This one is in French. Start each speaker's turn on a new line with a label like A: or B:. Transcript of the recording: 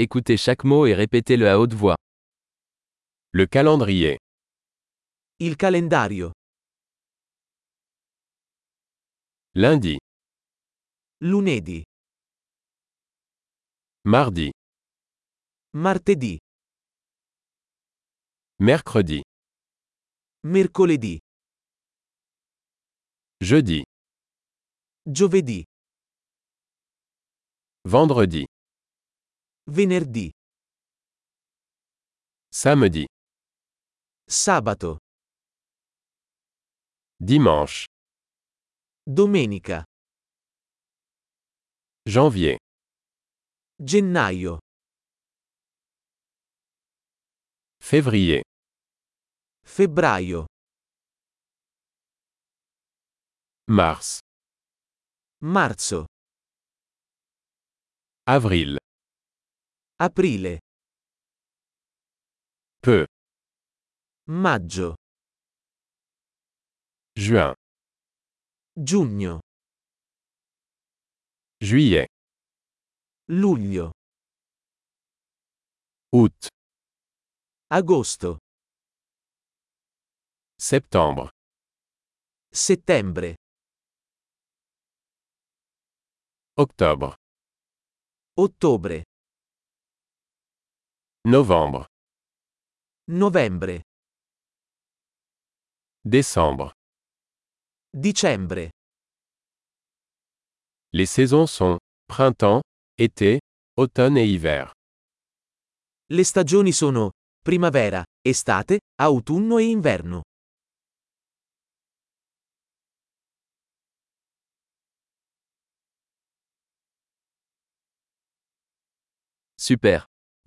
A: Écoutez chaque mot et répétez-le à haute voix.
B: Le calendrier.
C: Il calendario.
B: Lundi,
C: Lunedì.
B: mardi,
C: Martedì.
B: mercredi,
C: Mercoledì.
B: jeudi,
C: Giovedì.
B: vendredi,
C: Venerdì.
B: samedi,
C: Sabato.
B: dimanche,
C: Domenica.
B: janvier,
C: Gennaio.
B: février,
C: Febbraio.
B: mars,
C: Marzo.
B: avril,
C: Aprile.
B: peu,
C: Maggio.
B: juin,
C: Giugno.
B: juillet,
C: Luglio.
B: août,
C: Agosto.
B: septembre,
C: Settembre.
B: octobre,
C: Ottobre.
B: Novembre,
C: Novembre.
B: décembre.
C: Dicembre.
B: Les saisons sont printemps, été, automne et hiver.
C: Le stagioni sono primavera, estate, autunno e inverno.
A: Super.